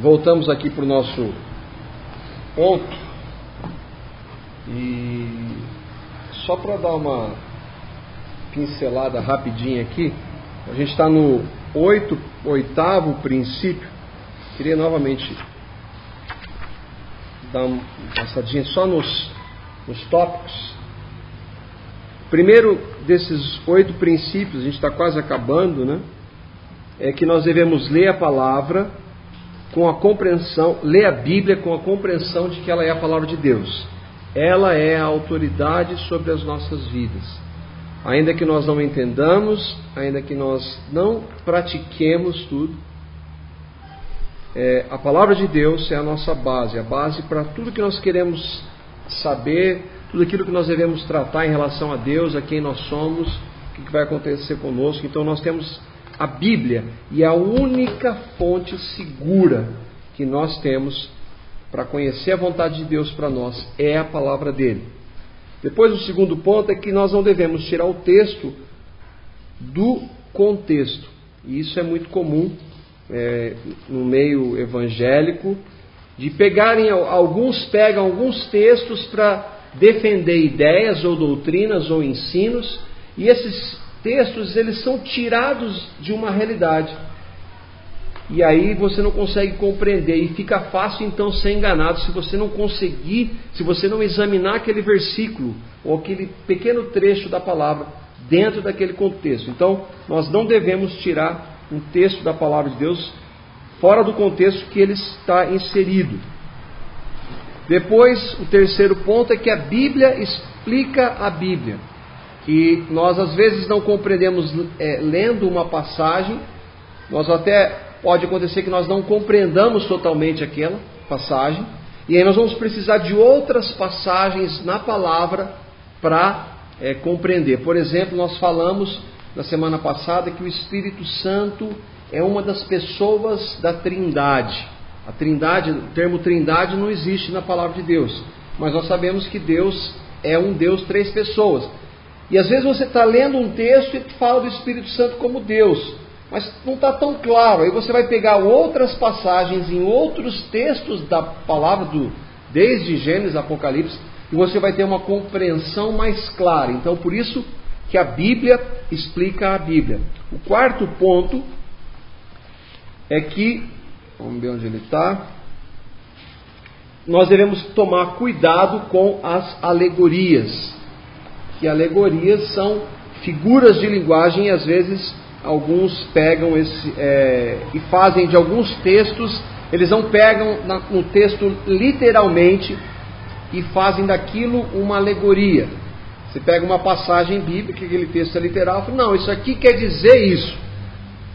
voltamos aqui para o nosso ponto e só para dar uma pincelada rapidinha aqui, a gente está no oito, oitavo princípio. Queria novamente dar uma passadinha só nos, nos tópicos. Primeiro desses oito princípios, a gente está quase acabando, né? É que nós devemos ler a palavra com a compreensão, ler a Bíblia com a compreensão de que ela é a palavra de Deus. Ela é a autoridade sobre as nossas vidas. Ainda que nós não entendamos, ainda que nós não pratiquemos tudo, é, a palavra de Deus é a nossa base, a base para tudo que nós queremos saber, tudo aquilo que nós devemos tratar em relação a Deus, a quem nós somos, o que vai acontecer conosco. Então nós temos a Bíblia e a única fonte segura que nós temos para conhecer a vontade de Deus para nós é a palavra dele. Depois, o segundo ponto é que nós não devemos tirar o texto do contexto. E isso é muito comum é, no meio evangélico, de pegarem, alguns pegam alguns textos para defender ideias ou doutrinas ou ensinos, e esses textos eles são tirados de uma realidade. E aí você não consegue compreender e fica fácil então ser enganado se você não conseguir, se você não examinar aquele versículo ou aquele pequeno trecho da palavra dentro daquele contexto. Então, nós não devemos tirar um texto da palavra de Deus fora do contexto que ele está inserido. Depois, o terceiro ponto é que a Bíblia explica a Bíblia. Que nós às vezes não compreendemos é, lendo uma passagem, nós até pode acontecer que nós não compreendamos totalmente aquela passagem, e aí nós vamos precisar de outras passagens na palavra para é, compreender. Por exemplo, nós falamos na semana passada que o Espírito Santo é uma das pessoas da Trindade. A Trindade, o termo Trindade não existe na palavra de Deus, mas nós sabemos que Deus é um Deus três pessoas. E às vezes você está lendo um texto e fala do Espírito Santo como Deus, mas não está tão claro. Aí você vai pegar outras passagens em outros textos da palavra do desde Gênesis, Apocalipse, e você vai ter uma compreensão mais clara. Então, por isso que a Bíblia explica a Bíblia. O quarto ponto é que, vamos ver onde ele está, nós devemos tomar cuidado com as alegorias. Que alegorias são figuras de linguagem e às vezes alguns pegam esse é, e fazem de alguns textos, eles não pegam na, no texto literalmente e fazem daquilo uma alegoria. Você pega uma passagem bíblica, aquele texto é literal, fala, não, isso aqui quer dizer isso.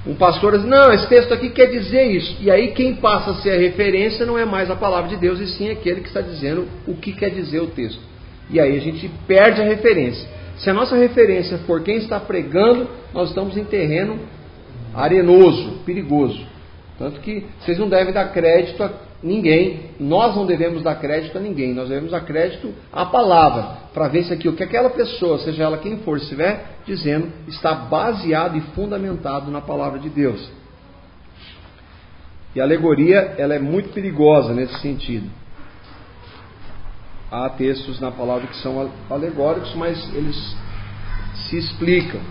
Um pastor diz, não, esse texto aqui quer dizer isso. E aí quem passa a ser a referência não é mais a palavra de Deus, e sim aquele que está dizendo o que quer dizer o texto. E aí a gente perde a referência. Se a nossa referência for quem está pregando, nós estamos em terreno arenoso, perigoso. Tanto que vocês não devem dar crédito a ninguém, nós não devemos dar crédito a ninguém, nós devemos dar crédito à palavra, para ver se aquilo que aquela pessoa, seja ela quem for, estiver dizendo, está baseado e fundamentado na palavra de Deus. E a alegoria, ela é muito perigosa nesse sentido. Há textos na palavra que são alegóricos, mas eles se explicam.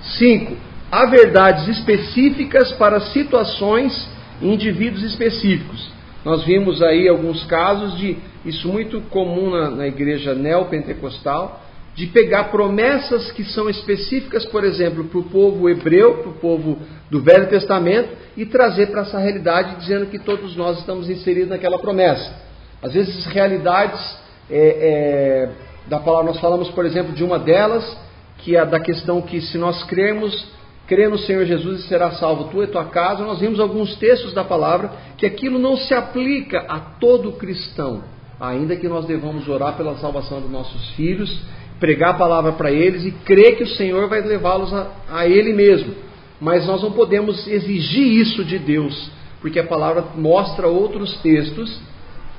5. Há verdades específicas para situações e indivíduos específicos. Nós vimos aí alguns casos de isso muito comum na, na igreja neopentecostal, de pegar promessas que são específicas, por exemplo, para o povo hebreu, para o povo do Velho Testamento, e trazer para essa realidade, dizendo que todos nós estamos inseridos naquela promessa. Às vezes, realidades é, é, da palavra, nós falamos, por exemplo, de uma delas, que é da questão que se nós cremos crê no Senhor Jesus e será salvo tu e tua casa. Nós vimos alguns textos da palavra que aquilo não se aplica a todo cristão, ainda que nós devamos orar pela salvação dos nossos filhos, pregar a palavra para eles e crer que o Senhor vai levá-los a, a Ele mesmo. Mas nós não podemos exigir isso de Deus, porque a palavra mostra outros textos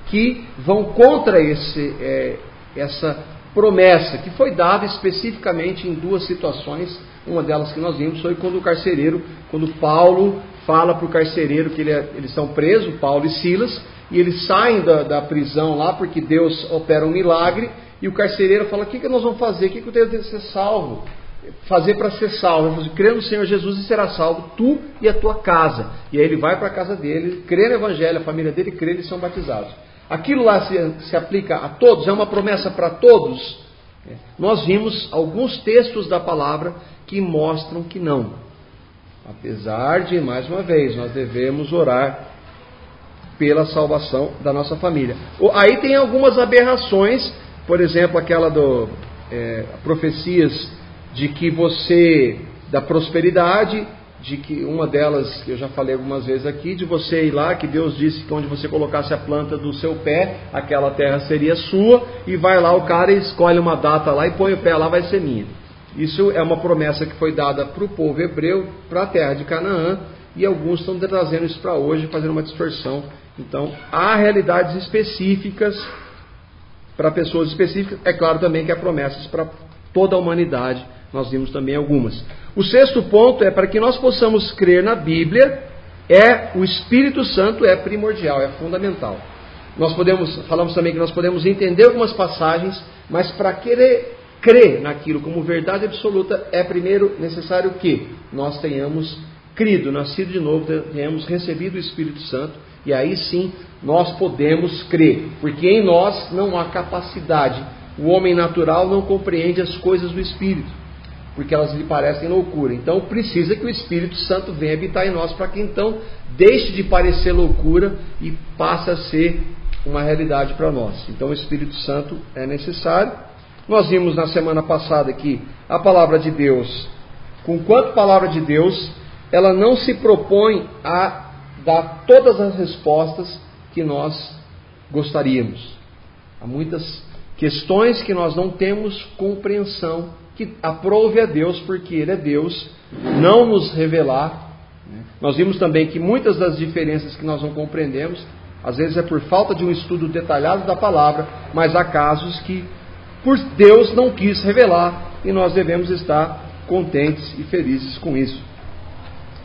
que vão contra esse, é, essa promessa que foi dada especificamente em duas situações uma delas que nós vimos foi quando o carcereiro, quando Paulo fala para o carcereiro que ele é, eles estão presos, Paulo e Silas, e eles saem da, da, prisão lá porque Deus opera um milagre, e o carcereiro fala: O que, que nós vamos fazer? O que, que eu tenho que ser salvo? Fazer para ser salvo. Ele crê no Senhor Jesus e será salvo, tu e a tua casa. E aí ele vai para a casa dele, crê no Evangelho, a família dele crê e são batizados. Aquilo lá se, se aplica a todos, é uma promessa para todos. Nós vimos alguns textos da palavra que mostram que não. Apesar de, mais uma vez, nós devemos orar pela salvação da nossa família. Aí tem algumas aberrações, por exemplo, aquela do é, profecias de que você da prosperidade de que uma delas que eu já falei algumas vezes aqui, de você ir lá, que Deus disse que onde você colocasse a planta do seu pé, aquela terra seria sua, e vai lá o cara escolhe uma data lá e põe o pé lá, vai ser minha. Isso é uma promessa que foi dada para o povo hebreu, para a terra de Canaã, e alguns estão trazendo isso para hoje, fazendo uma dispersão. Então, há realidades específicas para pessoas específicas, é claro também que há promessas para toda a humanidade nós vimos também algumas. O sexto ponto é para que nós possamos crer na Bíblia, é o Espírito Santo é primordial, é fundamental. Nós podemos, falamos também que nós podemos entender algumas passagens, mas para querer crer naquilo como verdade absoluta, é primeiro necessário que nós tenhamos crido, nascido de novo, tenhamos recebido o Espírito Santo, e aí sim nós podemos crer, porque em nós não há capacidade. O homem natural não compreende as coisas do Espírito porque elas lhe parecem loucura. Então precisa que o Espírito Santo venha habitar em nós para que então deixe de parecer loucura e passe a ser uma realidade para nós. Então o Espírito Santo é necessário. Nós vimos na semana passada que a palavra de Deus, com quanto palavra de Deus, ela não se propõe a dar todas as respostas que nós gostaríamos. Há muitas questões que nós não temos compreensão que aprove a Deus, porque Ele é Deus, não nos revelar. Né? Nós vimos também que muitas das diferenças que nós não compreendemos, às vezes é por falta de um estudo detalhado da palavra, mas há casos que por Deus não quis revelar e nós devemos estar contentes e felizes com isso.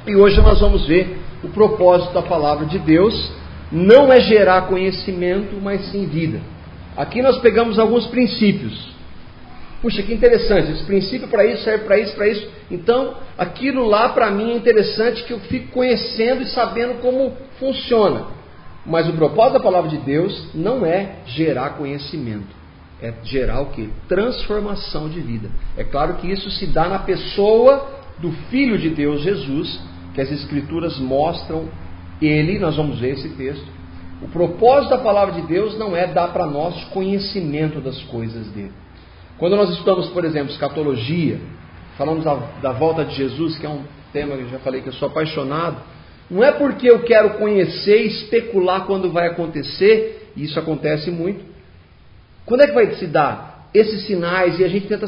E hoje nós vamos ver o propósito da palavra de Deus não é gerar conhecimento, mas sim vida. Aqui nós pegamos alguns princípios Puxa, que interessante, esse princípio para isso serve para isso, para isso. Então, aquilo lá para mim é interessante que eu fico conhecendo e sabendo como funciona. Mas o propósito da palavra de Deus não é gerar conhecimento, é gerar o que? Transformação de vida. É claro que isso se dá na pessoa do Filho de Deus, Jesus, que as Escrituras mostram ele, nós vamos ver esse texto. O propósito da palavra de Deus não é dar para nós conhecimento das coisas dele. Quando nós estudamos, por exemplo, escatologia, falamos da, volta de Jesus, que é um tema que eu já falei que eu sou apaixonado, não é porque eu quero conhecer e especular quando vai acontecer, e isso acontece muito. Quando é que vai se dar esses sinais e a gente tenta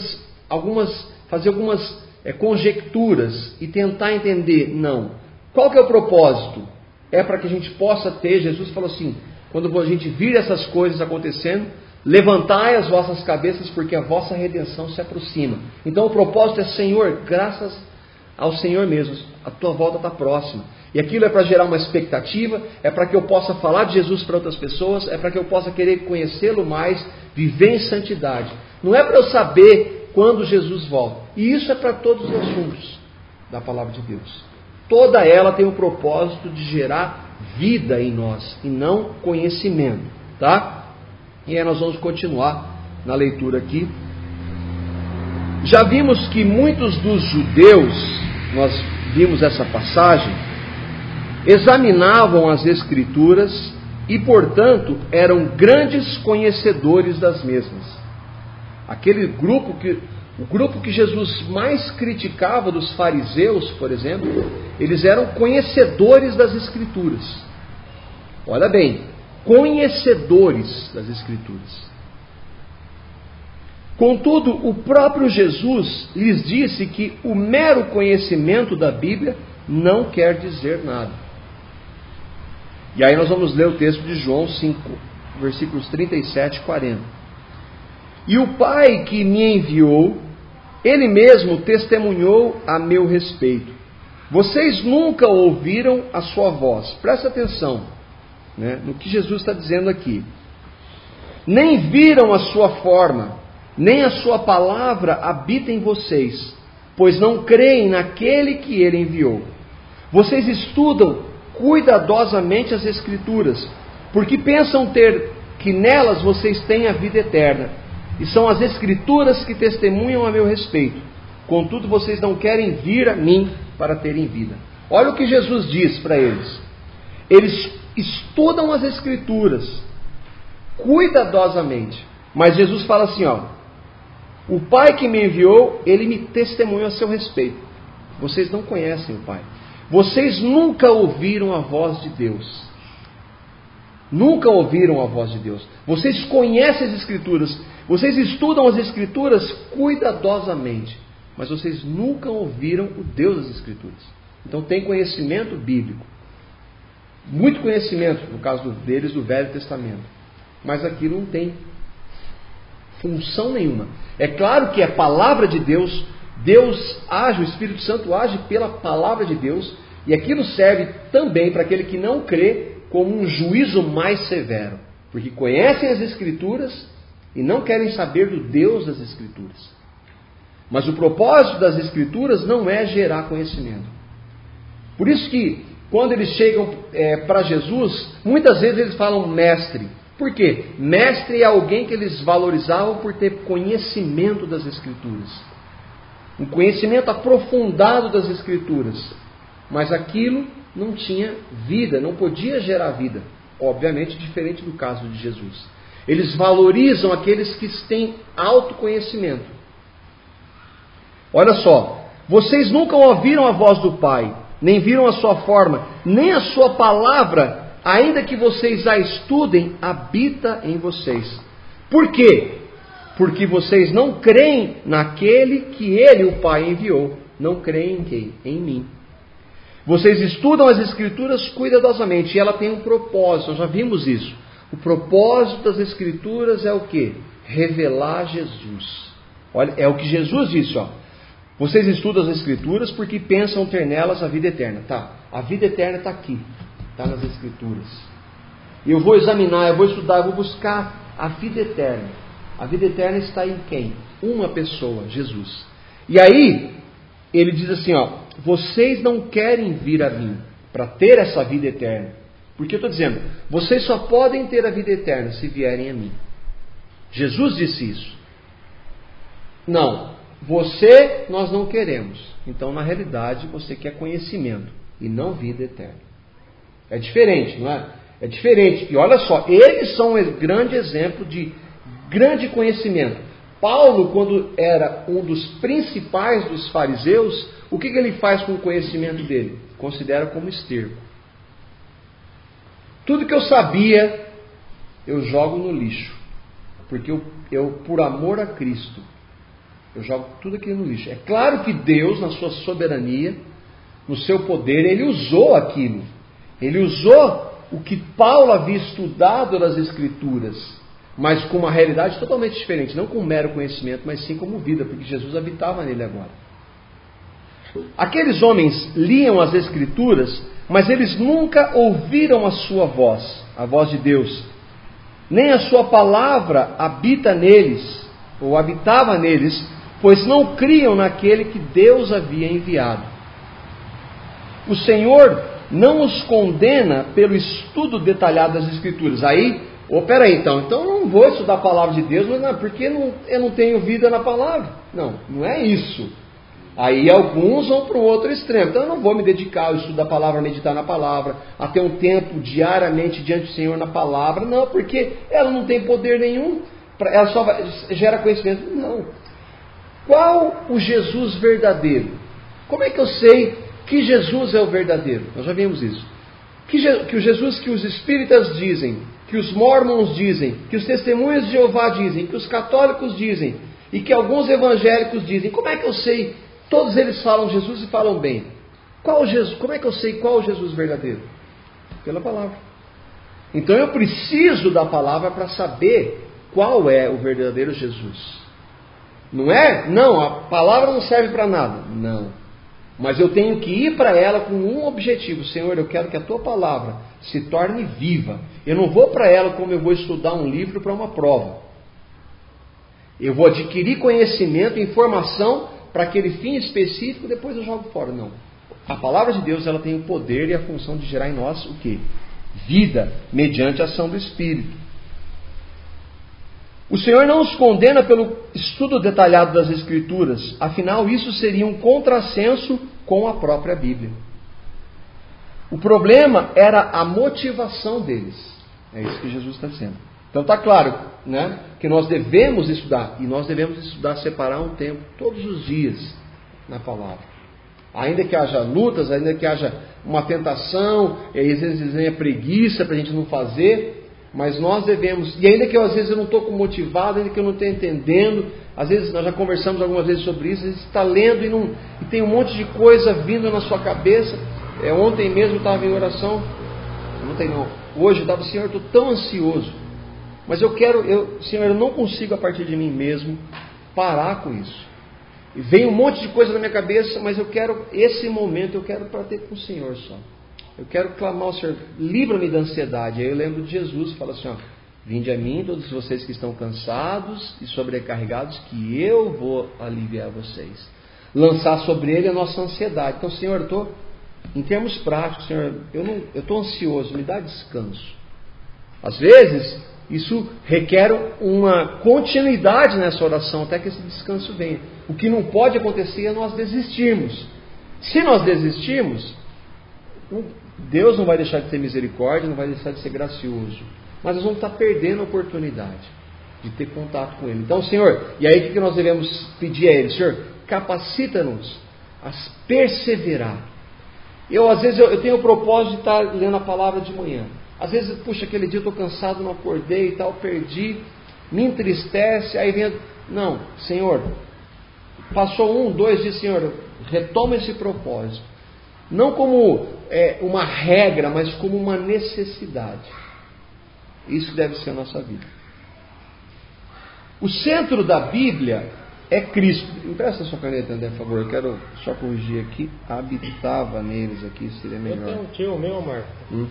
algumas, fazer algumas é, conjecturas e tentar entender? Não. Qual que é o propósito? É para que a gente possa ter, Jesus falou assim, quando a gente vir essas coisas acontecendo, Levantai as vossas cabeças, porque a vossa redenção se aproxima. Então o propósito é, Senhor, graças ao Senhor mesmo, a tua volta está próxima. E aquilo é para gerar uma expectativa, é para que eu possa falar de Jesus para outras pessoas, é para que eu possa querer conhecê-lo mais, viver em santidade. Não é para eu saber quando Jesus volta. E isso é para todos os assuntos da palavra de Deus. Toda ela tem o propósito de gerar vida em nós e não conhecimento, tá? E aí nós vamos continuar na leitura aqui. Já vimos que muitos dos judeus, nós vimos essa passagem, examinavam as Escrituras e, portanto, eram grandes conhecedores das mesmas. Aquele grupo que o grupo que Jesus mais criticava dos fariseus, por exemplo, eles eram conhecedores das Escrituras. Olha bem, conhecedores das Escrituras. Contudo, o próprio Jesus lhes disse que o mero conhecimento da Bíblia não quer dizer nada. E aí nós vamos ler o texto de João 5, versículos 37 e 40. E o Pai que me enviou, ele mesmo testemunhou a meu respeito. Vocês nunca ouviram a sua voz. Presta atenção né, no que Jesus está dizendo aqui. Nem viram a sua forma, nem a sua palavra habita em vocês, pois não creem naquele que ele enviou. Vocês estudam cuidadosamente as Escrituras, porque pensam ter que nelas vocês têm a vida eterna. E são as Escrituras que testemunham a meu respeito. Contudo, vocês não querem vir a mim para terem vida. Olha o que Jesus diz para eles. Eles estudam as Escrituras cuidadosamente. Mas Jesus fala assim: ó, o Pai que me enviou, ele me testemunhou a seu respeito. Vocês não conhecem o Pai. Vocês nunca ouviram a voz de Deus. Nunca ouviram a voz de Deus. Vocês conhecem as Escrituras. Vocês estudam as Escrituras cuidadosamente. Mas vocês nunca ouviram o Deus das Escrituras. Então tem conhecimento bíblico. Muito conhecimento, no caso deles, do Velho Testamento. Mas aqui não tem função nenhuma. É claro que é palavra de Deus, Deus age, o Espírito Santo age pela palavra de Deus, e aquilo serve também para aquele que não crê como um juízo mais severo, porque conhecem as Escrituras e não querem saber do Deus das Escrituras. Mas o propósito das Escrituras não é gerar conhecimento. Por isso que quando eles chegam é, para Jesus, muitas vezes eles falam mestre. Por quê? Mestre é alguém que eles valorizavam por ter conhecimento das Escrituras. Um conhecimento aprofundado das Escrituras. Mas aquilo não tinha vida, não podia gerar vida. Obviamente, diferente do caso de Jesus. Eles valorizam aqueles que têm autoconhecimento. Olha só, vocês nunca ouviram a voz do Pai, nem viram a sua forma, nem a sua palavra, ainda que vocês a estudem, habita em vocês. Por quê? Porque vocês não creem naquele que ele, o Pai, enviou. Não creem em quem? Em mim. Vocês estudam as Escrituras cuidadosamente e ela tem um propósito, já vimos isso. O propósito das Escrituras é o que? Revelar Jesus. Olha, é o que Jesus disse, ó. Vocês estudam as Escrituras porque pensam ter nelas a vida eterna. Tá, a vida eterna está aqui, está nas Escrituras. E eu vou examinar, eu vou estudar, eu vou buscar a vida eterna. A vida eterna está em quem? Uma pessoa, Jesus. E aí, ele diz assim: ó, vocês não querem vir a mim para ter essa vida eterna. Porque eu estou dizendo, vocês só podem ter a vida eterna se vierem a mim. Jesus disse isso. Não, você nós não queremos. Então, na realidade, você quer conhecimento e não vida eterna. É diferente, não é? É diferente. E olha só, eles são um grande exemplo de grande conhecimento. Paulo, quando era um dos principais dos fariseus, o que, que ele faz com o conhecimento dele? Considera como esterco. Tudo que eu sabia, eu jogo no lixo. Porque eu, eu, por amor a Cristo, eu jogo tudo aquilo no lixo. É claro que Deus, na sua soberania, no seu poder, ele usou aquilo. Ele usou o que Paulo havia estudado nas Escrituras mas com uma realidade totalmente diferente, não com mero conhecimento, mas sim como vida, porque Jesus habitava nele agora. Aqueles homens liam as Escrituras, mas eles nunca ouviram a sua voz, a voz de Deus, nem a sua palavra habita neles, ou habitava neles, pois não criam naquele que Deus havia enviado. O Senhor não os condena pelo estudo detalhado das Escrituras. Aí Ô, peraí, então, então eu não vou estudar a palavra de Deus, mas não, porque não, eu não tenho vida na palavra. Não, não é isso. Aí alguns vão para o outro extremo. Então eu não vou me dedicar ao estudo da palavra, a meditar na palavra, a ter um tempo diariamente diante do Senhor na palavra. Não, porque ela não tem poder nenhum, ela só gera conhecimento. Não. Qual o Jesus verdadeiro? Como é que eu sei que Jesus é o verdadeiro? Nós já vimos isso. Que, que o Jesus que os espíritas dizem que os mormons dizem, que os testemunhos de Jeová dizem, que os católicos dizem e que alguns evangélicos dizem. Como é que eu sei? Todos eles falam Jesus e falam bem. Qual Jesus? Como é que eu sei qual o Jesus verdadeiro? Pela palavra. Então eu preciso da palavra para saber qual é o verdadeiro Jesus. Não é? Não, a palavra não serve para nada. Não. Mas eu tenho que ir para ela com um objetivo: Senhor, eu quero que a tua palavra se torne viva. Eu não vou para ela como eu vou estudar um livro para uma prova. Eu vou adquirir conhecimento, informação para aquele fim específico, depois eu jogo fora. Não. A palavra de Deus ela tem o poder e a função de gerar em nós o que? Vida, mediante a ação do Espírito. O Senhor não os condena pelo estudo detalhado das Escrituras, afinal, isso seria um contrassenso com a própria Bíblia. O problema era a motivação deles. É isso que Jesus está dizendo. Então está claro né, que nós devemos estudar, e nós devemos estudar, separar um tempo todos os dias na palavra. Ainda que haja lutas, ainda que haja uma tentação, e às vezes venha preguiça para a gente não fazer, mas nós devemos, e ainda que eu, às vezes eu não estou motivado, ainda que eu não estou entendendo, às vezes nós já conversamos algumas vezes sobre isso, às vezes está lendo e, não, e tem um monte de coisa vindo na sua cabeça. É, ontem mesmo eu estava em oração, ontem não, hoje eu estava, Senhor, eu estou tão ansioso, mas eu quero, eu, Senhor, eu não consigo a partir de mim mesmo parar com isso. E vem um monte de coisa na minha cabeça, mas eu quero, esse momento eu quero para ter com o Senhor só. Eu quero clamar ao Senhor, livra-me da ansiedade. Aí eu lembro de Jesus, fala assim: ó, Vinde a mim, todos vocês que estão cansados e sobrecarregados, que eu vou aliviar vocês. Lançar sobre ele a nossa ansiedade. Então, Senhor, eu estou, em termos práticos, Senhor, eu estou ansioso, me dá descanso. Às vezes, isso requer uma continuidade nessa oração até que esse descanso venha. O que não pode acontecer é nós desistirmos. Se nós desistirmos, Deus não vai deixar de ter misericórdia, não vai deixar de ser gracioso. Mas nós vamos estar perdendo a oportunidade de ter contato com Ele. Então, Senhor, e aí o que nós devemos pedir a Ele? Senhor, capacita-nos a perseverar. Eu, às vezes, eu, eu, tenho o propósito de estar lendo a palavra de manhã. Às vezes, puxa, aquele dia eu estou cansado, não acordei e tal, perdi, me entristece, aí vem. Não, Senhor, passou um, dois dias, Senhor, retoma esse propósito não como é, uma regra, mas como uma necessidade. Isso deve ser a nossa vida. O centro da Bíblia é Cristo. Empresta sua caneta, André, por favor. Eu quero só corrigir aqui. Habitava neles aqui, seria melhor. Eu tenho um tio meu, Marco. Hum?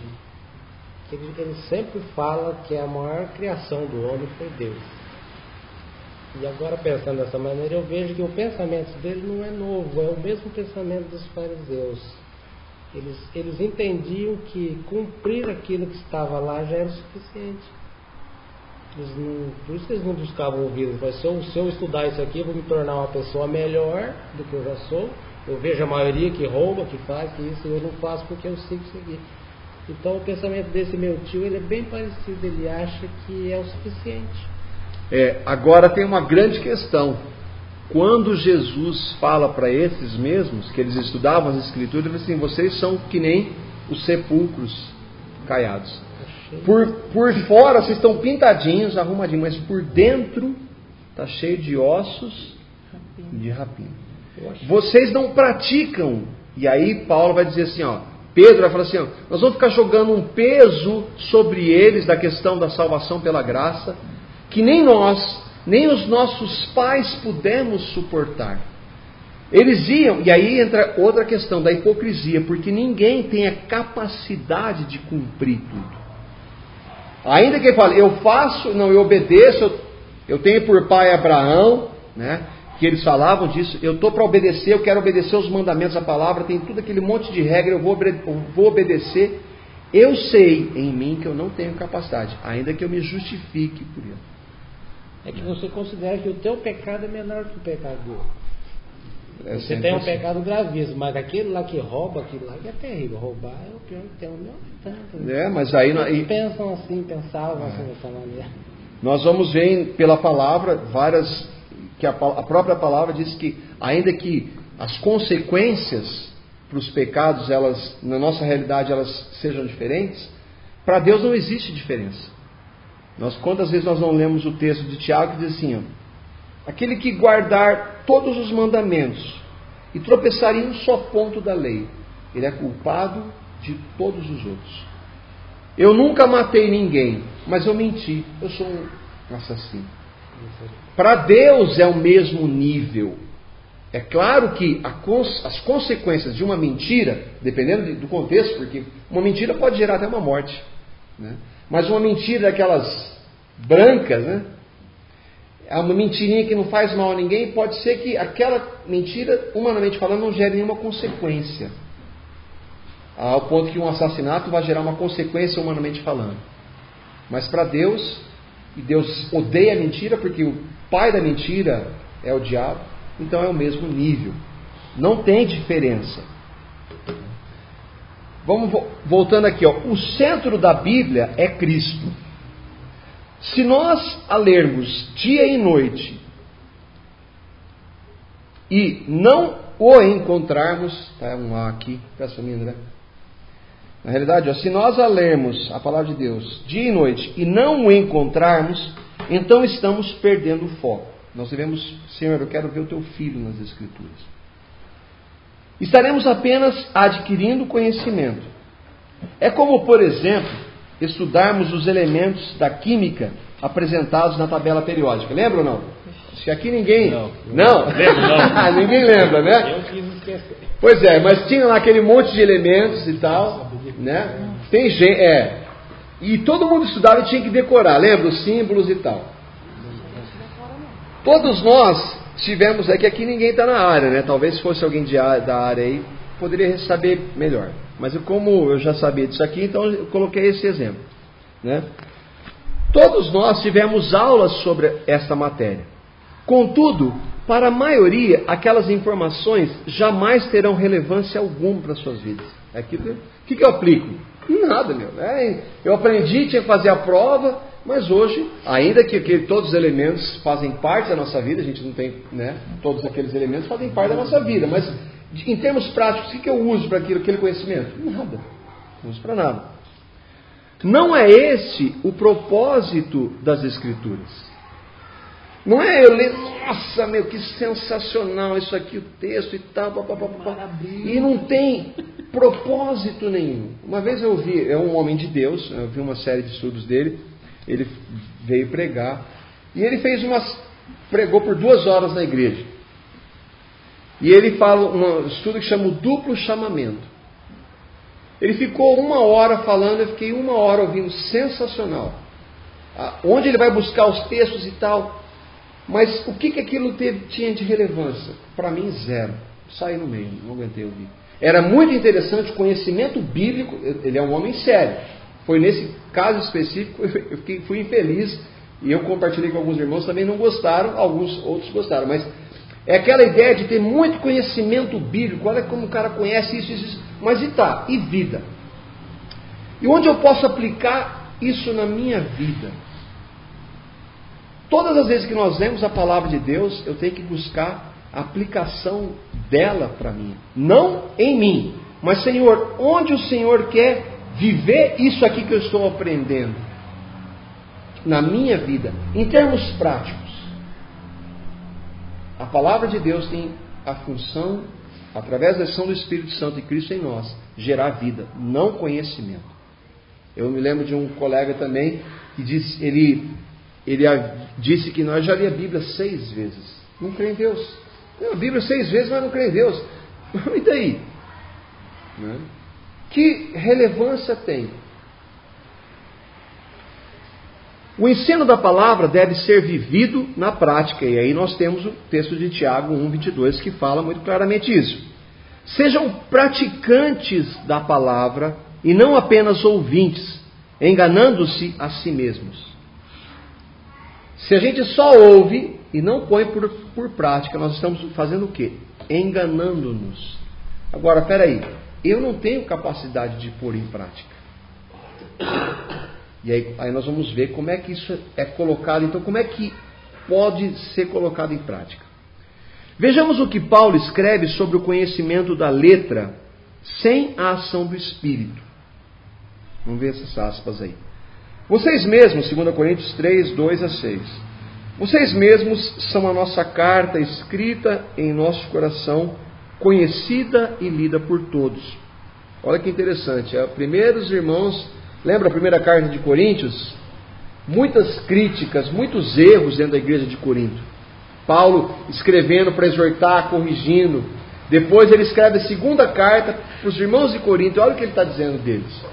Ele, ele sempre fala que a maior criação do homem foi Deus. E agora, pensando dessa maneira, eu vejo que o pensamento dele não é novo, é o mesmo pensamento dos fariseus. Eles, eles entendiam que cumprir aquilo que estava lá já era o suficiente. Não, por isso eles não buscavam ouvir. Se eu, se eu estudar isso aqui, eu vou me tornar uma pessoa melhor do que eu já sou. Eu vejo a maioria que rouba, que faz, que isso eu não faço porque eu sigo seguir. Então o pensamento desse meu tio ele é bem parecido. Ele acha que é o suficiente. É, agora tem uma grande questão. Quando Jesus fala para esses mesmos, que eles estudavam as Escrituras, ele diz assim: vocês são que nem os sepulcros caiados. Por, por fora vocês estão pintadinhos, arrumadinhos, mas por dentro está cheio de ossos de rapina. Vocês não praticam. E aí Paulo vai dizer assim, ó, Pedro vai falar assim, ó, nós vamos ficar jogando um peso sobre eles da questão da salvação pela graça, que nem nós nem os nossos pais pudemos suportar. Eles iam, e aí entra outra questão da hipocrisia, porque ninguém tem a capacidade de cumprir tudo. Ainda que ele fale, eu faço, não, eu obedeço, eu, eu tenho por pai Abraão, né? Que eles falavam disso, eu estou para obedecer, eu quero obedecer os mandamentos, a palavra, tem tudo aquele monte de regra, eu vou, eu vou obedecer. Eu sei em mim que eu não tenho capacidade, ainda que eu me justifique por ele é que você considera que o teu pecado é menor que o pecado do outro. É você tem um assim. pecado gravíssimo, mas aquele lá que rouba, aquele lá que é terrível. Roubar é o pior que tem, o meu tanto. É, mas aí... Eles pensam assim, pensavam é. assim dessa maneira. Nós vamos ver pela palavra várias... que a, a própria palavra diz que ainda que as consequências para os pecados, elas, na nossa realidade, elas sejam diferentes, para Deus não existe diferença. Nós quantas vezes nós não lemos o texto de Tiago que diz assim: ó, aquele que guardar todos os mandamentos e tropeçar em um só ponto da lei, ele é culpado de todos os outros. Eu nunca matei ninguém, mas eu menti. Eu sou um assassino. Para Deus é o mesmo nível. É claro que as consequências de uma mentira, dependendo do contexto, porque uma mentira pode gerar até uma morte. Né? Mas uma mentira daquelas brancas, né? É uma mentirinha que não faz mal a ninguém, pode ser que aquela mentira, humanamente falando, não gere nenhuma consequência. Ao ponto que um assassinato vai gerar uma consequência humanamente falando. Mas para Deus, e Deus odeia a mentira porque o pai da mentira é o diabo, então é o mesmo nível. Não tem diferença. Vamos voltando aqui, ó. O centro da Bíblia é Cristo. Se nós a lermos dia e noite e não o encontrarmos, tá um A aqui, peço a mim, André. Na realidade, ó, se nós a lermos a palavra de Deus dia e noite e não o encontrarmos, então estamos perdendo o foco. Nós devemos, Senhor, eu quero ver o teu filho nas Escrituras. Estaremos apenas adquirindo conhecimento. É como, por exemplo, estudarmos os elementos da química apresentados na tabela periódica. Lembra ou não? Acho que aqui ninguém. Não? não? Lembro, não. ninguém lembra, né? Eu quis esquecer. Pois é, mas tinha lá aquele monte de elementos e tal. Né? Tem gente. É. E todo mundo estudava e tinha que decorar, lembra? Os símbolos e tal. Todos nós tivemos, é que aqui ninguém está na área, né? Talvez se fosse alguém de, da área aí, poderia saber melhor. Mas eu, como eu já sabia disso aqui, então eu coloquei esse exemplo. Né? Todos nós tivemos aulas sobre esta matéria. Contudo, para a maioria, aquelas informações jamais terão relevância alguma para as suas vidas. É aquilo, o que, que eu aplico? Nada, meu. É, eu aprendi, tinha que fazer a prova, mas hoje, ainda que, que, todos os elementos fazem parte da nossa vida, a gente não tem, né? Todos aqueles elementos fazem parte da nossa vida, mas em termos práticos, o que eu uso para aquilo, aquele conhecimento? Nada. Não uso para nada. Não é esse o propósito das Escrituras. Não é eu ler, nossa, meu, que sensacional isso aqui, o texto e tal, papapá, e não tem propósito nenhum. Uma vez eu vi, é um homem de Deus, eu vi uma série de estudos dele, ele veio pregar, e ele fez umas, pregou por duas horas na igreja. E ele fala um estudo que chama o duplo chamamento. Ele ficou uma hora falando, eu fiquei uma hora ouvindo, sensacional. Onde ele vai buscar os textos e tal. Mas o que, que aquilo teve, tinha de relevância? Para mim, zero. Saí no meio, não aguentei ouvir. Era muito interessante o conhecimento bíblico, ele é um homem sério. Foi nesse caso específico, eu fiquei, fui infeliz e eu compartilhei com alguns irmãos, também não gostaram, alguns outros gostaram. Mas é aquela ideia de ter muito conhecimento bíblico. Olha como o cara conhece isso, isso, isso. Mas e tá? E vida? E onde eu posso aplicar isso na minha vida? Todas as vezes que nós lemos a palavra de Deus, eu tenho que buscar a aplicação dela para mim. Não em mim, mas Senhor, onde o Senhor quer viver isso aqui que eu estou aprendendo? Na minha vida, em termos práticos. A palavra de Deus tem a função, através da ação do Espírito Santo e Cristo em nós, gerar vida, não conhecimento. Eu me lembro de um colega também que disse, ele, ele disse que nós já lia a Bíblia seis vezes. Não crê em Deus. Leu a Bíblia seis vezes, mas não crê em Deus. E daí? Né? Que relevância tem? O ensino da palavra deve ser vivido na prática, e aí nós temos o texto de Tiago 1,22 que fala muito claramente isso. Sejam praticantes da palavra e não apenas ouvintes, enganando-se a si mesmos. Se a gente só ouve e não põe por, por prática, nós estamos fazendo o quê? Enganando-nos. Agora, peraí, eu não tenho capacidade de pôr em prática. E aí, aí nós vamos ver como é que isso é colocado, então como é que pode ser colocado em prática. Vejamos o que Paulo escreve sobre o conhecimento da letra sem a ação do Espírito. Vamos ver essas aspas aí. Vocês mesmos, 2 Coríntios 3, 2 a 6. Vocês mesmos são a nossa carta escrita em nosso coração, conhecida e lida por todos. Olha que interessante. É, primeiro os irmãos Lembra a primeira carta de Coríntios? Muitas críticas, muitos erros dentro da igreja de Corinto. Paulo escrevendo para exortar, corrigindo. Depois ele escreve a segunda carta para os irmãos de Corinto. Olha o que ele está dizendo deles.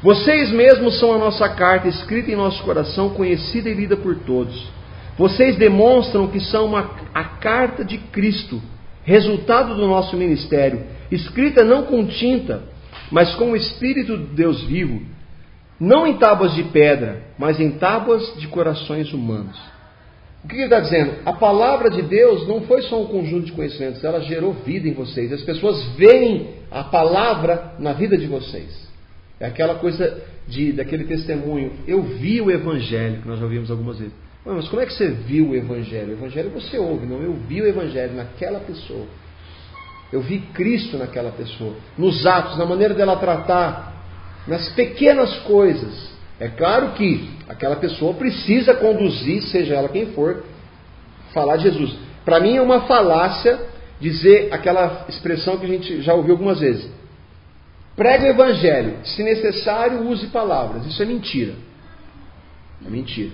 Vocês mesmos são a nossa carta, escrita em nosso coração, conhecida e lida por todos. Vocês demonstram que são uma, a carta de Cristo, resultado do nosso ministério, escrita não com tinta, mas com o Espírito de Deus vivo, não em tábuas de pedra, mas em tábuas de corações humanos. O que ele está dizendo? A palavra de Deus não foi só um conjunto de conhecimentos, ela gerou vida em vocês. As pessoas veem a palavra na vida de vocês. É aquela coisa de, daquele testemunho. Eu vi o Evangelho, que nós já ouvimos algumas vezes. Mas como é que você viu o Evangelho? O Evangelho você ouve, não. Eu vi o Evangelho naquela pessoa. Eu vi Cristo naquela pessoa. Nos atos, na maneira dela tratar, nas pequenas coisas. É claro que aquela pessoa precisa conduzir, seja ela quem for, falar de Jesus. Para mim é uma falácia dizer aquela expressão que a gente já ouviu algumas vezes. Prega o evangelho, se necessário, use palavras. Isso é mentira. É mentira.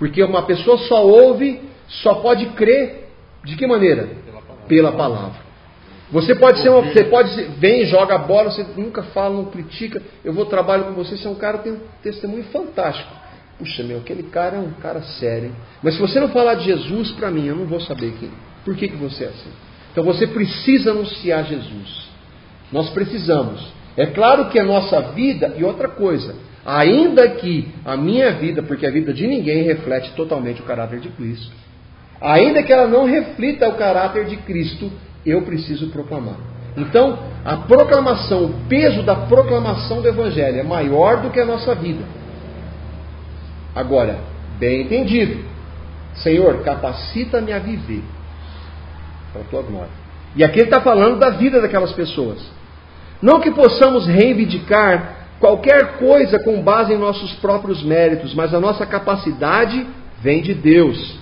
Porque uma pessoa só ouve, só pode crer de que maneira? Pela palavra. Pela palavra. Você pode ser uma, você pode vem, joga a bola, você nunca fala, não critica. Eu vou trabalho com você, você é um cara que tem um testemunho fantástico. Puxa, meu, aquele cara é um cara sério. Mas se você não falar de Jesus para mim, eu não vou saber quem. Por que, que você é assim? Então você precisa anunciar Jesus. Nós precisamos. É claro que a nossa vida, e outra coisa, ainda que a minha vida, porque a vida de ninguém reflete totalmente o caráter de Cristo, ainda que ela não reflita o caráter de Cristo, eu preciso proclamar. Então, a proclamação, o peso da proclamação do Evangelho é maior do que a nossa vida. Agora, bem entendido, Senhor, capacita-me a viver para a tua glória. E aqui ele está falando da vida daquelas pessoas. Não que possamos reivindicar qualquer coisa com base em nossos próprios méritos, mas a nossa capacidade vem de Deus.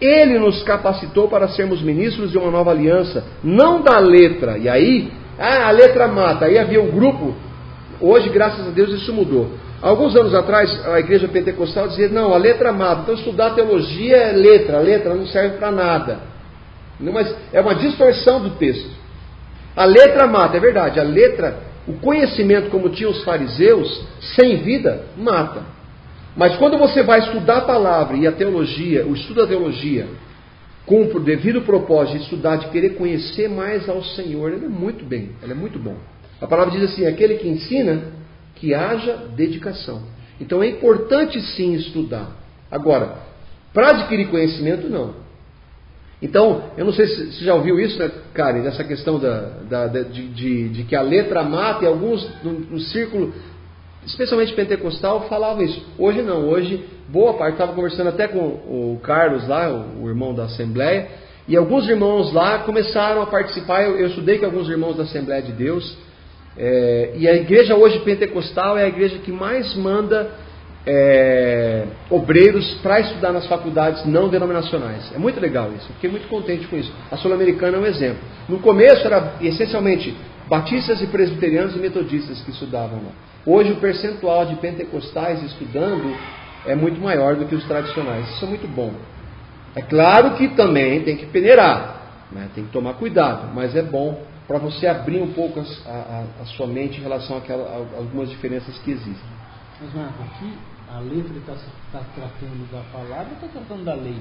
Ele nos capacitou para sermos ministros de uma nova aliança, não da letra. E aí, ah, a letra mata. Aí havia um grupo, hoje, graças a Deus, isso mudou. Alguns anos atrás, a igreja pentecostal dizia: não, a letra mata. Então, estudar teologia é letra, a letra não serve para nada. Mas é uma distorção do texto. A letra mata, é verdade, a letra, o conhecimento, como tinham os fariseus, sem vida, mata. Mas quando você vai estudar a palavra e a teologia, o estudo da teologia, com o devido propósito de estudar, de querer conhecer mais ao Senhor, ele é muito bem, ele é muito bom. A palavra diz assim: aquele que ensina, que haja dedicação. Então é importante sim estudar. Agora, para adquirir conhecimento, não. Então, eu não sei se você já ouviu isso, né, Karen, dessa questão da, da de, de, de, que a letra mata, e alguns no, no círculo especialmente pentecostal, falava isso. Hoje não, hoje boa parte, estava conversando até com o Carlos lá, o, irmão da Assembleia, e alguns irmãos lá começaram a participar. Eu, eu estudei com alguns irmãos da Assembleia de Deus, é, e a igreja hoje pentecostal é a igreja que mais manda é, obreiros para estudar nas faculdades não denominacionais. É muito legal isso, fiquei muito contente com isso. A Sul-Americana é um exemplo. No começo era essencialmente batistas e presbiterianos e metodistas que estudavam lá. Hoje o percentual de pentecostais estudando é muito maior do que os tradicionais. Isso é muito bom. É claro que também tem que peneirar, né? tem que tomar cuidado, mas é bom para você abrir um pouco a, a, a, sua mente em relação àquela, a algumas diferenças que existem. Mas Marco, aqui a letra está tá tratando da palavra ou está tratando da lei?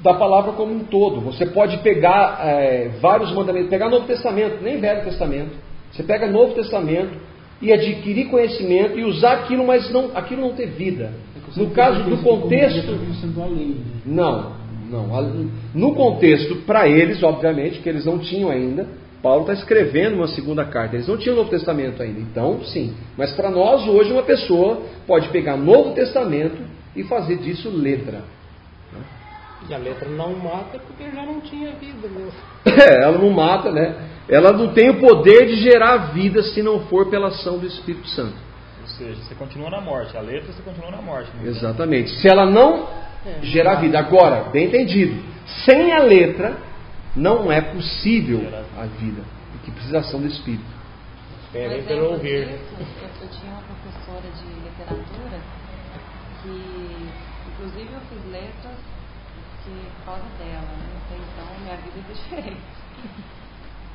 Da palavra como um todo. Você pode pegar é, vários mandamentos, pegar Novo Testamento, nem Velho Testamento. Você pega Novo Testamento, e adquirir conhecimento e usar aquilo, mas não, aquilo não ter vida. É no caso do contexto. Né? Não, não. No contexto, para eles, obviamente, que eles não tinham ainda, Paulo está escrevendo uma segunda carta. Eles não tinham o Novo Testamento ainda, então sim. Mas para nós, hoje, uma pessoa pode pegar Novo Testamento e fazer disso letra. E a letra não mata porque já não tinha vida mesmo. É, ela não mata, né? Ela não tem o poder de gerar vida se não for pela ação do Espírito Santo. Ou seja, você continua na morte. A letra você continua na morte. Exatamente. Se ela não é. gerar vida. Agora, bem entendido. Sem a letra, não é possível a vida. Porque precisa ação do Espírito. Esperem pelo ouvir. Disso, eu, eu tinha uma professora de literatura que, inclusive, eu fiz letras que por causa dela, né? Até então minha vida é diferente.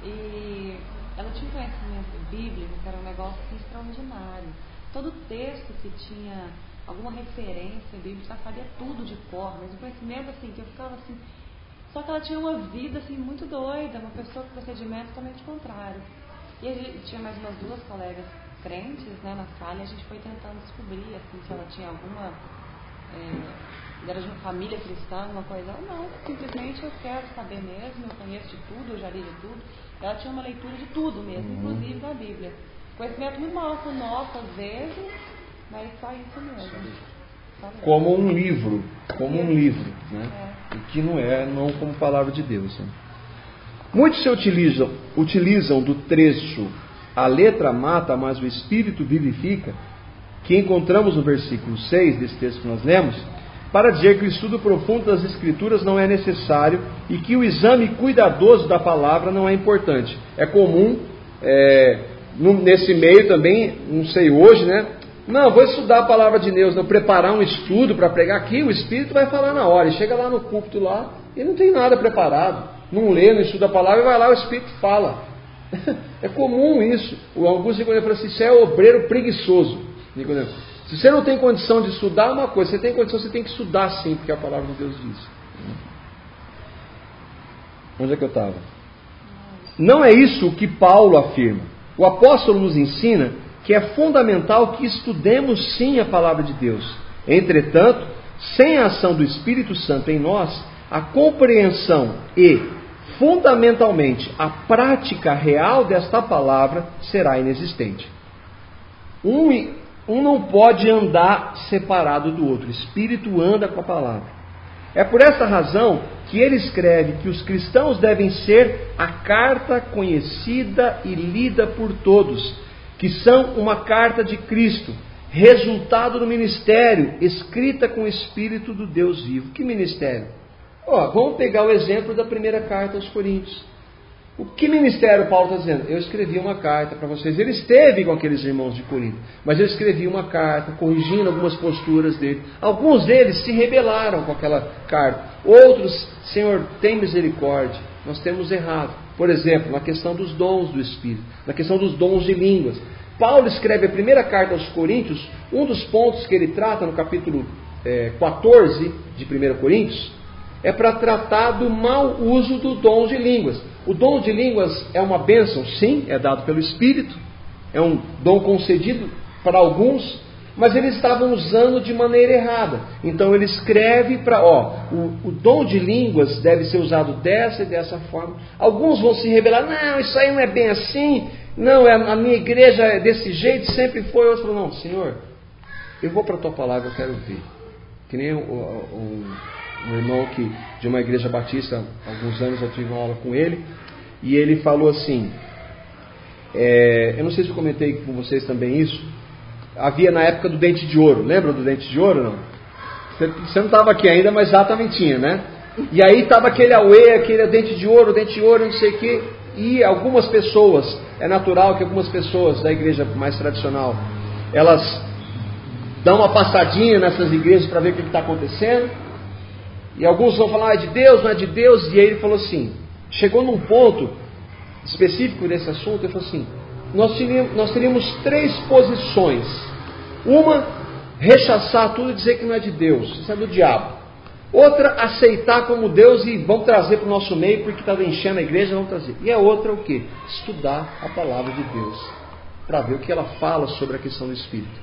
E ela tinha um conhecimento bíblico que era um negócio assim, extraordinário. Todo texto que tinha alguma referência bíblica, ela sabia tudo de cor, mas um conhecimento assim, que eu ficava assim. Só que ela tinha uma vida assim muito doida, uma pessoa com procedimento totalmente contrário. E a gente tinha mais umas duas colegas crentes né, na sala e a gente foi tentando descobrir assim, se ela tinha alguma. É, era de uma família cristã, alguma coisa. Não, simplesmente eu quero saber mesmo, eu conheço de tudo, eu já li de tudo. Ela tinha uma leitura de tudo mesmo, Uhum. inclusive da Bíblia. Conhecimento muito maior que o nosso, às vezes, mas só isso mesmo. Como um livro, como um livro, né? É. E que não é, não como palavra de Deus. né? Muitos se utilizam, utilizam do trecho a letra mata, mas o espírito vivifica, que encontramos no versículo 6 desse texto que nós lemos, para dizer que o estudo profundo das Escrituras não é necessário e que o exame cuidadoso da palavra não é importante. É comum, é, nesse meio também, não sei hoje, né? Não, vou estudar a palavra de Deus, não preparar um estudo para pregar aqui, o Espírito vai falar na hora. E chega lá no púlpito lá e não tem nada preparado. Não lê, não estuda a palavra e vai lá, o Espírito fala. É comum isso. O Augusto Nicodemo falou assim: isso é obreiro preguiçoso. Nicodemo. Se você não tem condição de estudar, uma coisa. Você tem condição, você tem que estudar sim, porque a palavra de Deus diz. Onde é que eu estava? Não é isso que Paulo afirma. O apóstolo nos ensina que é fundamental que estudemos sim a palavra de Deus. Entretanto, sem a ação do Espírito Santo em nós, a compreensão e, fundamentalmente, a prática real desta palavra será inexistente. Um, um não pode andar separado do outro. O Espírito anda com a palavra. É por essa razão que ele escreve que os cristãos devem ser a carta conhecida e lida por todos, que são uma carta de Cristo, resultado do ministério, escrita com o Espírito do Deus vivo. Que ministério? Ó, vamos pegar o exemplo da primeira carta aos Coríntios. O que ministério Paulo está dizendo? Eu escrevi uma carta para vocês. Ele esteve com aqueles irmãos de Corinto, mas eu escrevi uma carta corrigindo algumas posturas dele. Alguns deles se rebelaram com aquela carta. Outros, Senhor, tem misericórdia. Nós temos errado. Por exemplo, na questão dos dons do Espírito, na questão dos dons de línguas. Paulo escreve a primeira carta aos Coríntios, um dos pontos que ele trata no capítulo eh, 14 de 1 Coríntios, é para tratar do mau uso do dom de línguas. O dom de línguas é uma bênção, sim, é dado pelo Espírito, é um dom concedido para alguns, mas eles estavam usando de maneira errada. Então ele escreve para, ó, o, o dom de línguas deve ser usado dessa e dessa forma. Alguns vão se rebelar, não, isso aí não é bem assim, não, é- a minha igreja é desse jeito, sempre foi. Outro não, Senhor, eu vou para a tua palavra, eu quero ver. Que nem um irmão que de uma igreja batista, alguns anos eu tive uma aula com ele, e ele falou assim: é, eu não sei se eu comentei com vocês também isso. Havia na época do dente de ouro, lembra do dente de ouro não? Você, você não estava aqui ainda, mas já também tinha, né? E aí estava aquele auê, aquele dente de ouro, dente de ouro, não sei o quê. E algumas pessoas, é natural que algumas pessoas da igreja mais tradicional, elas dão uma passadinha nessas igrejas para ver o que está acontecendo. E alguns vão falar, ah, é de Deus, não é de Deus. E aí ele falou assim: chegou num ponto específico desse assunto, ele falou assim: nós teríamos, nós teríamos três posições. Uma, rechaçar tudo e dizer que não é de Deus, isso é do diabo. Outra, aceitar como Deus e vamos trazer para o nosso meio porque estava enchendo a igreja, vamos trazer. E a outra, o que? Estudar a palavra de Deus, para ver o que ela fala sobre a questão do Espírito.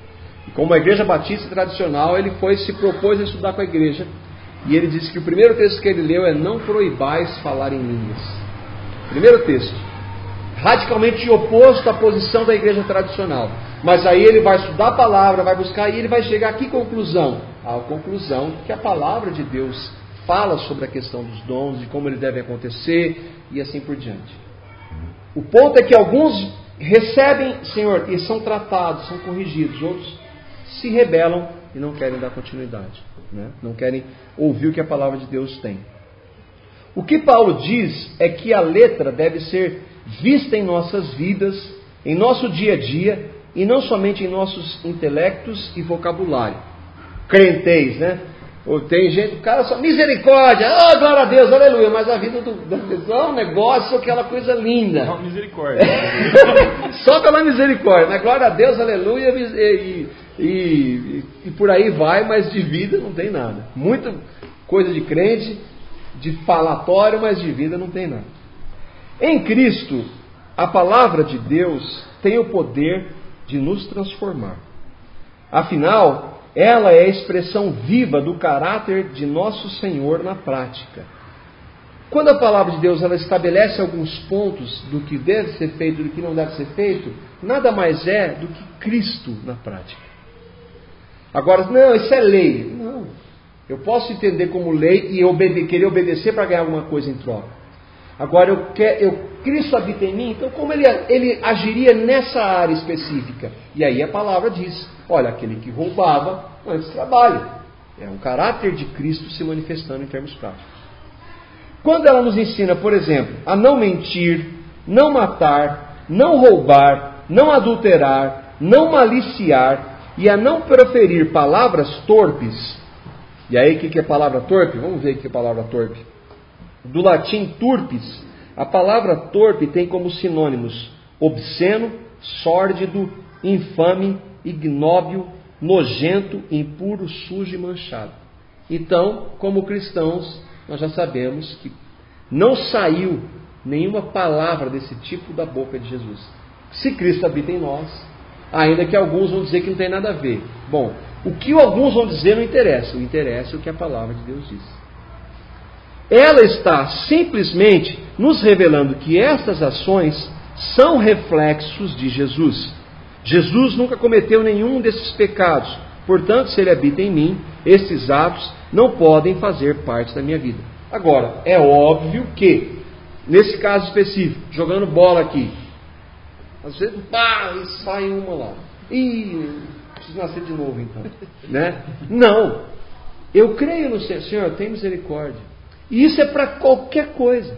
E como a igreja batista tradicional, ele foi se propôs a estudar com a igreja. E ele disse que o primeiro texto que ele leu é não proibais falar em línguas. Primeiro texto. Radicalmente oposto à posição da igreja tradicional. Mas aí ele vai estudar a palavra, vai buscar e ele vai chegar a que conclusão? A conclusão que a palavra de Deus fala sobre a questão dos dons, de como eles devem acontecer e assim por diante. O ponto é que alguns recebem, Senhor, e são tratados, são corrigidos, outros se rebelam e não querem dar continuidade, né? não querem ouvir o que a palavra de Deus tem. O que Paulo diz é que a letra deve ser vista em nossas vidas, em nosso dia a dia, e não somente em nossos intelectos e vocabulário. Crenteis, né? Ou tem gente, o cara só, misericórdia, oh, glória a Deus, aleluia, mas a vida do, da pessoa é um negócio, aquela coisa linda. Não, misericórdia. só pela misericórdia, mas glória a Deus, aleluia, e, e, e, e por aí vai, mas de vida não tem nada. Muita coisa de crente, de falatório, mas de vida não tem nada. Em Cristo, a palavra de Deus tem o poder de nos transformar. Afinal, ela é a expressão viva do caráter de nosso Senhor na prática. Quando a palavra de Deus ela estabelece alguns pontos do que deve ser feito e do que não deve ser feito, nada mais é do que Cristo na prática. Agora, não, isso é lei. Não. Eu posso entender como lei e obede querer obedecer para ganhar alguma coisa em troca. Agora, eu, quer, eu, Cristo habita em mim, então como ele, ele agiria nessa área específica? E aí a palavra diz: olha, aquele que roubava, antes trabalha. É um caráter de Cristo se manifestando em termos práticos. Quando ela nos ensina, por exemplo, a não mentir, não matar, não roubar, não adulterar, não maliciar e a não proferir palavras torpes. E aí, o que é palavra torpe? Vamos ver o que é palavra torpe do latim turpis, a palavra torpe tem como sinônimos obsceno, sórdido, infame, ignóbil, nojento, impuro, sujo e manchado. Então, como cristãos, nós já sabemos que não saiu nenhuma palavra desse tipo da boca de Jesus. Se Cristo habita em nós, ainda que alguns vão dizer que não tem nada a ver. Bom, o que alguns vão dizer não interessa, o interessa é o que a palavra de Deus diz. Ela está simplesmente nos revelando que estas ações são reflexos de Jesus. Jesus nunca cometeu nenhum desses pecados, portanto, se ele habita em mim, esses atos não podem fazer parte da minha vida. Agora, é óbvio que, nesse caso específico, jogando bola aqui, às vezes, pá, e sai uma lá. Ih, preciso nascer de novo então. né? Não. Eu creio no Senhor, Senhor, tem misericórdia. E isso é para qualquer coisa.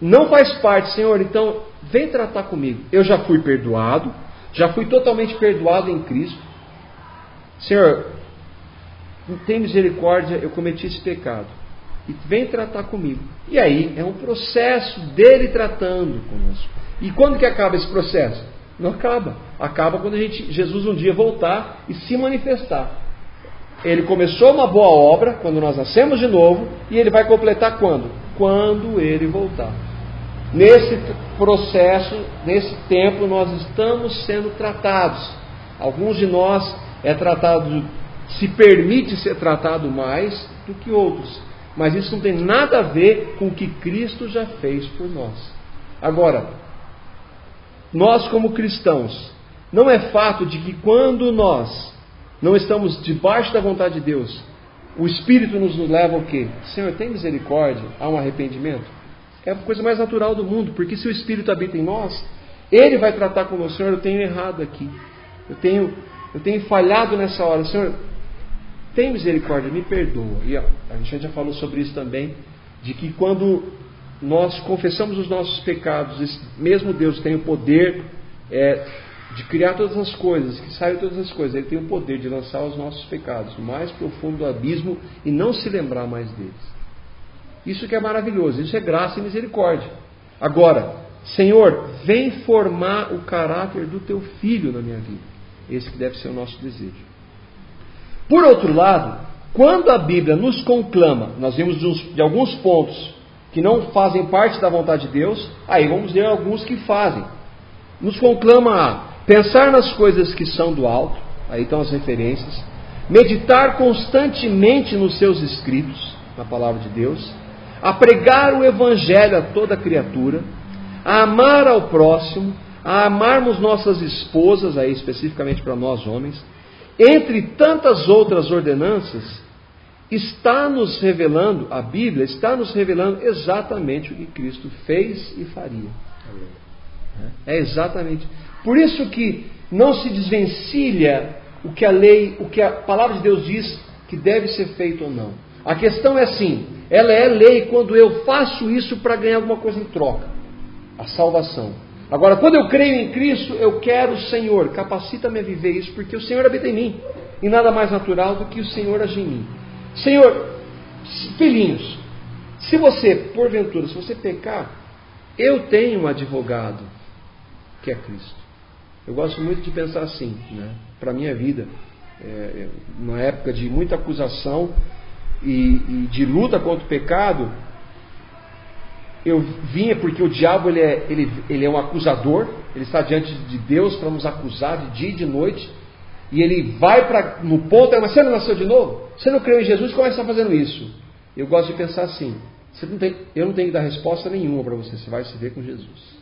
Não faz parte, Senhor, então vem tratar comigo. Eu já fui perdoado, já fui totalmente perdoado em Cristo. Senhor, tem misericórdia, eu cometi esse pecado. E vem tratar comigo. E aí é um processo dele tratando conosco. E quando que acaba esse processo? Não acaba. Acaba quando a gente, Jesus um dia voltar e se manifestar. Ele começou uma boa obra quando nós nascemos de novo e ele vai completar quando? Quando ele voltar. Nesse processo, nesse tempo, nós estamos sendo tratados. Alguns de nós é tratado, se permite ser tratado mais do que outros. Mas isso não tem nada a ver com o que Cristo já fez por nós. Agora, nós como cristãos, não é fato de que quando nós não estamos debaixo da vontade de Deus, o Espírito nos leva ao quê? Senhor, tem misericórdia, há um arrependimento. É a coisa mais natural do mundo, porque se o Espírito habita em nós, ele vai tratar com o Senhor, eu tenho errado aqui. Eu tenho, eu tenho falhado nessa hora. Senhor, tem misericórdia, me perdoa. E a gente já falou sobre isso também, de que quando nós confessamos os nossos pecados, esse mesmo Deus tem o poder é, de criar todas as coisas, que saiu todas as coisas. Ele tem o poder de lançar os nossos pecados mais profundo do abismo e não se lembrar mais deles. Isso que é maravilhoso, isso é graça e misericórdia. Agora, Senhor, vem formar o caráter do teu filho na minha vida. Esse que deve ser o nosso desejo. Por outro lado, quando a Bíblia nos conclama, nós vimos de, uns, de alguns pontos que não fazem parte da vontade de Deus, aí vamos ver alguns que fazem. Nos conclama a Pensar nas coisas que são do alto, aí estão as referências. Meditar constantemente nos seus escritos, na palavra de Deus. A pregar o evangelho a toda criatura. A amar ao próximo. A amarmos nossas esposas, aí especificamente para nós homens. Entre tantas outras ordenanças, está nos revelando, a Bíblia está nos revelando exatamente o que Cristo fez e faria. É exatamente. Por isso que não se desvencilha o que a lei, o que a palavra de Deus diz que deve ser feito ou não. A questão é assim: ela é lei quando eu faço isso para ganhar alguma coisa em troca a salvação. Agora, quando eu creio em Cristo, eu quero o Senhor, capacita-me a viver isso, porque o Senhor habita em mim. E nada mais natural do que o Senhor agir em mim. Senhor, filhinhos, se você, porventura, se você pecar, eu tenho um advogado, que é Cristo. Eu gosto muito de pensar assim, né? para a minha vida. É, numa época de muita acusação e, e, de luta contra o pecado, eu vinha porque o diabo ele é, ele, ele é um acusador, ele está diante de Deus para nos acusar de dia e de noite, e ele vai para no ponto, mas você não nasceu de novo? Você não creu em Jesus? Como é que você está fazendo isso? Eu gosto de pensar assim: não tem, eu não tenho que dar resposta nenhuma para você, você vai se ver com Jesus.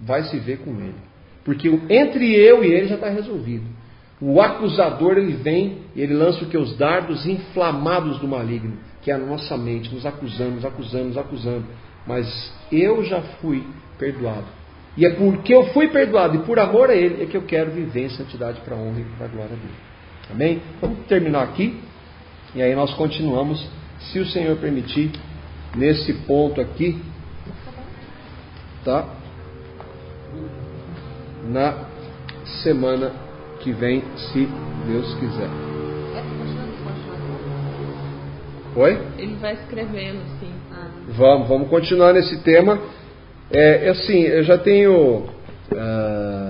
Vai se ver com Ele. Porque entre eu e Ele já está resolvido. O acusador ele vem e ele lança o que? Os dardos inflamados do maligno, que é a nossa mente, nos acusando, nos acusando, nos acusando. Mas eu já fui perdoado. E é porque eu fui perdoado e por amor a Ele é que eu quero viver em santidade para a honra e para a glória dele. Amém? Vamos terminar aqui e aí nós continuamos, se o Senhor permitir, nesse ponto aqui, tá? Na semana que vem, se Deus quiser. Oi? Ele vai escrevendo, sim. Ah. Vamos, vamos continuar nesse tema. É, assim, eu já tenho uh,